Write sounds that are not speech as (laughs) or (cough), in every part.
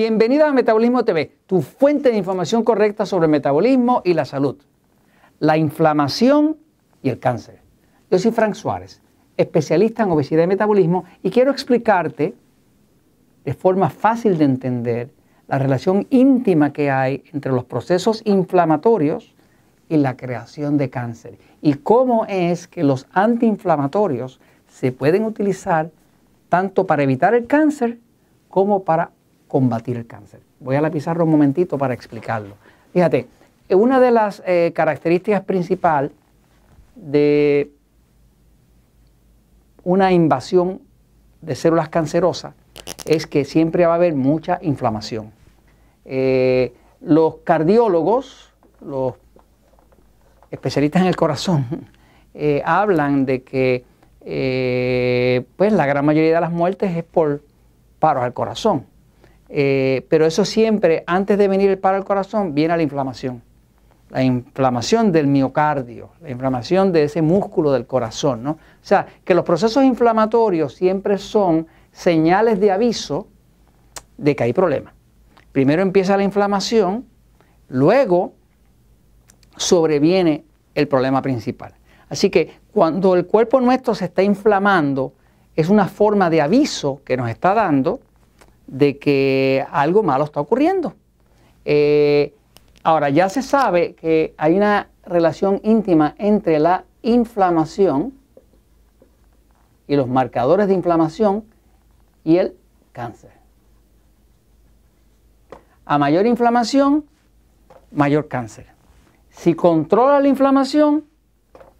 Bienvenido a Metabolismo TV, tu fuente de información correcta sobre el metabolismo y la salud, la inflamación y el cáncer. Yo soy Frank Suárez, especialista en obesidad y metabolismo, y quiero explicarte de forma fácil de entender la relación íntima que hay entre los procesos inflamatorios y la creación de cáncer y cómo es que los antiinflamatorios se pueden utilizar tanto para evitar el cáncer como para combatir el cáncer. Voy a la pizarra un momentito para explicarlo. Fíjate, una de las eh, características principales de una invasión de células cancerosas es que siempre va a haber mucha inflamación. Eh, los cardiólogos, los especialistas en el corazón, (laughs) eh, hablan de que eh, pues la gran mayoría de las muertes es por paro al corazón. Pero eso siempre, antes de venir el paro al corazón, viene la inflamación. La inflamación del miocardio, la inflamación de ese músculo del corazón. ¿no? O sea, que los procesos inflamatorios siempre son señales de aviso de que hay problemas. Primero empieza la inflamación, luego sobreviene el problema principal. Así que cuando el cuerpo nuestro se está inflamando, es una forma de aviso que nos está dando de que algo malo está ocurriendo. Eh, ahora, ya se sabe que hay una relación íntima entre la inflamación y los marcadores de inflamación y el cáncer. A mayor inflamación, mayor cáncer. Si controlas la inflamación,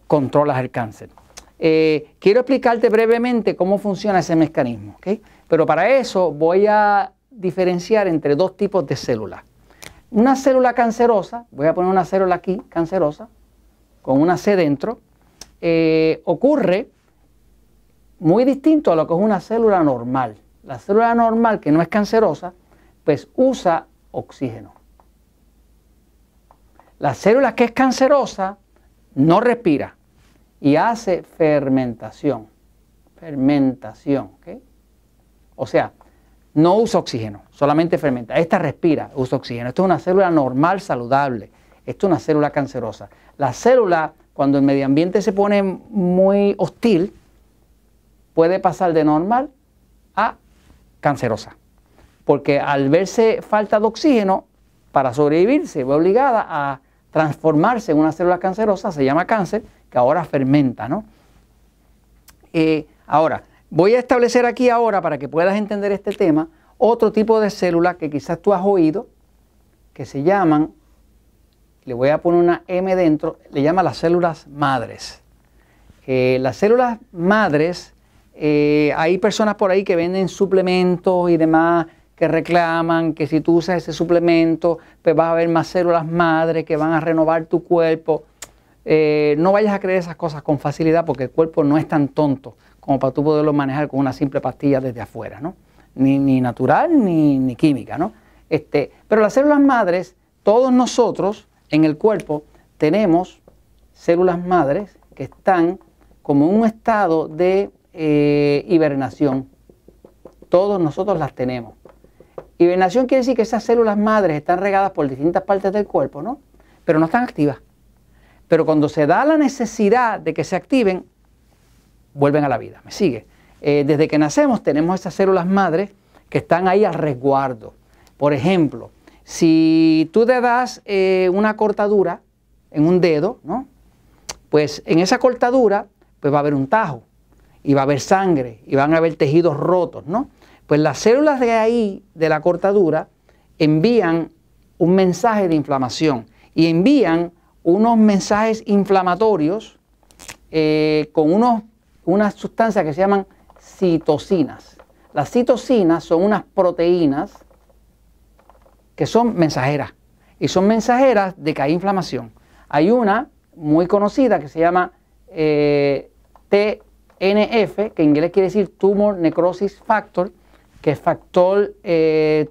controlas el cáncer. Eh, quiero explicarte brevemente cómo funciona ese mecanismo, pero para eso voy a diferenciar entre dos tipos de células. Una célula cancerosa, voy a poner una célula aquí, cancerosa, con una C dentro, eh, ocurre muy distinto a lo que es una célula normal. La célula normal, que no es cancerosa, pues usa oxígeno. La célula que es cancerosa no respira y hace fermentación. Fermentación. O sea, no usa oxígeno, solamente fermenta. Esta respira, usa oxígeno. Esto es una célula normal, saludable. Esto es una célula cancerosa. La célula, cuando el medio ambiente se pone muy hostil, puede pasar de normal a cancerosa. Porque al verse falta de oxígeno, para sobrevivir se ve obligada a transformarse en una célula cancerosa, se llama cáncer, que ahora fermenta. ¿no? Eh, ahora, voy a establecer aquí ahora, para que puedas entender este tema, otro tipo de células que quizás tú has oído, que se llaman, le voy a poner una M dentro, le llama las células madres. Eh, las células madres eh, hay personas por ahí que venden suplementos y demás que reclaman que si tú usas ese suplemento, pues vas a ver más células madres que van a renovar tu cuerpo. Eh, no vayas a creer esas cosas con facilidad porque el cuerpo no es tan tonto como para tú poderlo manejar con una simple pastilla desde afuera, ¿no? Ni, natural ni, ni, química, ¿no? Este, pero las células madres, todos nosotros en el cuerpo tenemos células madres que están como en un estado de eh, hibernación. Todos nosotros las tenemos. Hibernación quiere decir que esas células madres están regadas por distintas partes del cuerpo, ¿no? Pero no están activas. Pero cuando se da la necesidad de que se activen, vuelven a la vida. ¿Me sigue? Eh, desde que nacemos tenemos esas células madres que están ahí al resguardo. Por ejemplo, si tú te das eh, una cortadura en un dedo, ¿no? Pues en esa cortadura pues va a haber un tajo y va a haber sangre y van a haber tejidos rotos, ¿no? Pues las células de ahí, de la cortadura, envían un mensaje de inflamación y envían unos mensajes inflamatorios eh, con unos, unas sustancias que se llaman citocinas. Las citocinas son unas proteínas que son mensajeras y son mensajeras de que hay inflamación. Hay una muy conocida que se llama eh, T NF, que en inglés quiere decir Tumor Necrosis Factor, que es factor eh,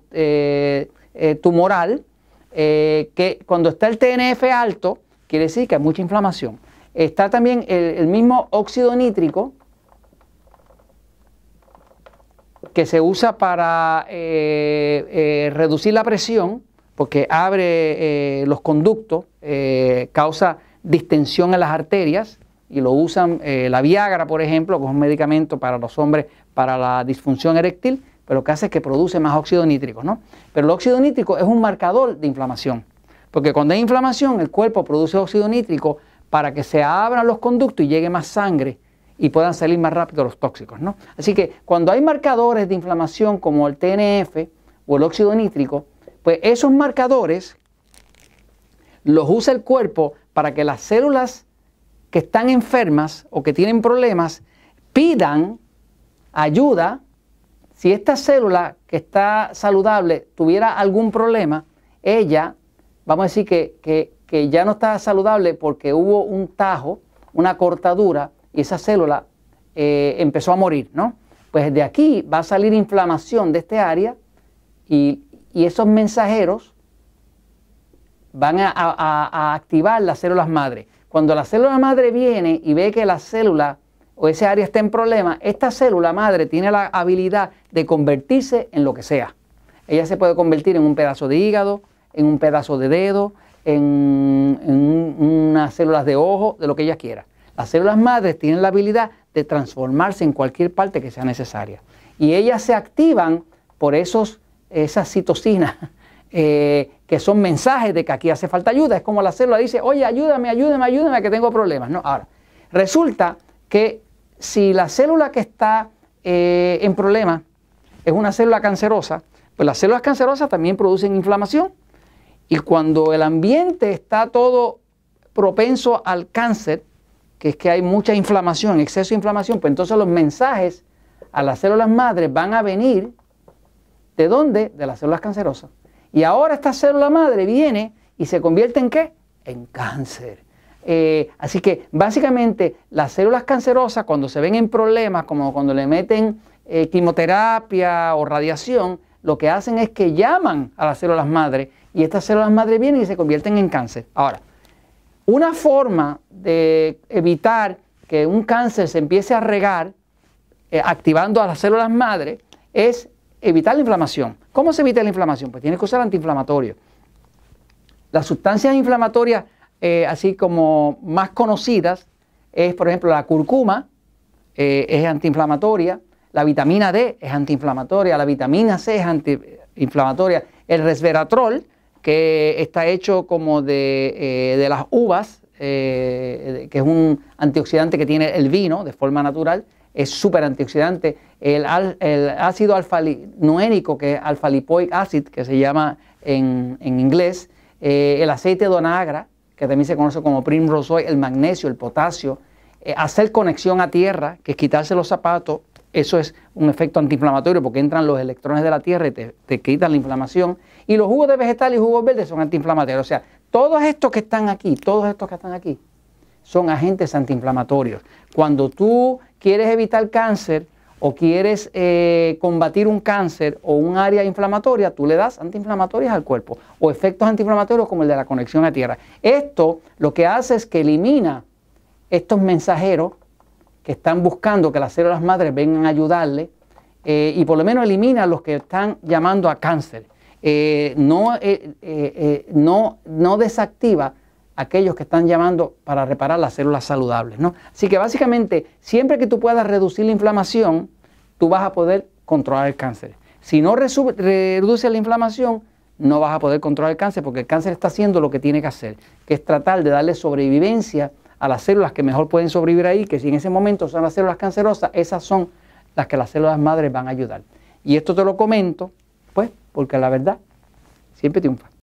tumoral, que cuando está el TNF alto, quiere decir que hay mucha inflamación. Está también el, mismo óxido nítrico, que se usa para eh, eh, reducir la presión, porque abre los conductos, causa distensión en las arterias, y lo usan la Viagra, por ejemplo, que es un medicamento para los hombres para la disfunción eréctil, pero lo que hace es que produce más óxido nítrico, ¿no? Pero el óxido nítrico es un marcador de inflamación, porque cuando hay inflamación el cuerpo produce óxido nítrico para que se abran los conductos y llegue más sangre y puedan salir más rápido los tóxicos. ¿no? Así que cuando hay marcadores de inflamación como el TNF o el óxido nítrico, pues esos marcadores los usa el cuerpo para que las células que están enfermas o que tienen problemas pidan ayuda. Si esta célula que está saludable tuviera algún problema, ella, vamos a decir que, que ya no está saludable porque hubo un tajo, una cortadura, y esa célula eh, empezó a morir, ¿no? Pues de aquí va a salir inflamación de este área y, esos mensajeros van a, activar las células madre. Cuando la célula madre viene y ve que la célula o ese área está en problema, esta célula madre tiene la habilidad de convertirse en lo que sea. Ella se puede convertir en un pedazo de hígado, en un pedazo de dedo, en, unas células de ojo, de lo que ella quiera. Las células madres tienen la habilidad de transformarse en cualquier parte que sea necesaria. Y ellas se activan por esos, esas citocinas (laughs) eh, que son mensajes de que aquí hace falta ayuda. Es como la célula dice, oye, ayúdame, ayúdame, ayúdame, que tengo problemas. No, ahora, resulta que si la célula que está eh, en problema es una célula cancerosa, pues las células cancerosas también producen inflamación. Y cuando el ambiente está todo propenso al cáncer, que es que hay mucha inflamación, exceso de inflamación, pues entonces los mensajes a las células madres van a venir ¿de dónde? De las células cancerosas. Y ahora esta célula madre viene y se convierte en qué? En cáncer. Eh, así que básicamente las células cancerosas cuando se ven en problemas, como cuando le meten eh, quimioterapia o radiación, lo que hacen es que llaman a las células madre y estas células madre vienen y se convierten en cáncer. Ahora, una forma de evitar que un cáncer se empiece a regar eh, activando a las células madre es evitar la inflamación. ¿Cómo se evita la inflamación? Pues tiene que usar antiinflamatorios. Las sustancias inflamatorias, eh, así como más conocidas, es por ejemplo la curcuma, eh, es antiinflamatoria, la vitamina D es antiinflamatoria, la vitamina C es antiinflamatoria, el resveratrol, que está hecho como de, eh, las uvas, eh, que es un antioxidante que tiene el vino de forma natural, es súper antioxidante. El, ácido alfa que es alfa-lipoic acid, que se llama en, inglés, eh, el aceite de onagra, que también se conoce como primrose oil, el magnesio, el potasio, hacer conexión a tierra, que es quitarse los zapatos, eso es un efecto antiinflamatorio porque entran los electrones de la tierra y te, quitan la inflamación. Y los jugos de vegetal y jugos verdes son antiinflamatorios. O sea, todos estos que están aquí, todos estos que están aquí, son agentes antiinflamatorios. Cuando tú quieres evitar cáncer o quieres eh, combatir un cáncer o un área inflamatoria, tú le das antiinflamatorios al cuerpo o efectos antiinflamatorios como el de la conexión a tierra. Esto lo que hace es que elimina estos mensajeros que están buscando que las células madres vengan a ayudarle eh, y por lo menos elimina a los que están llamando a cáncer. Eh, no, eh, no, no desactiva aquellos que están llamando para reparar las células saludables. ¿no? Así que básicamente, siempre que tú puedas reducir la inflamación, tú vas a poder controlar el cáncer. Si no reduce la inflamación, no vas a poder controlar el cáncer porque el cáncer está haciendo lo que tiene que hacer, que es tratar de darle sobrevivencia a las células que mejor pueden sobrevivir ahí, que si en ese momento son las células cancerosas, esas son las que las células madres van a ayudar. Y esto te lo comento, pues, porque la verdad siempre triunfa.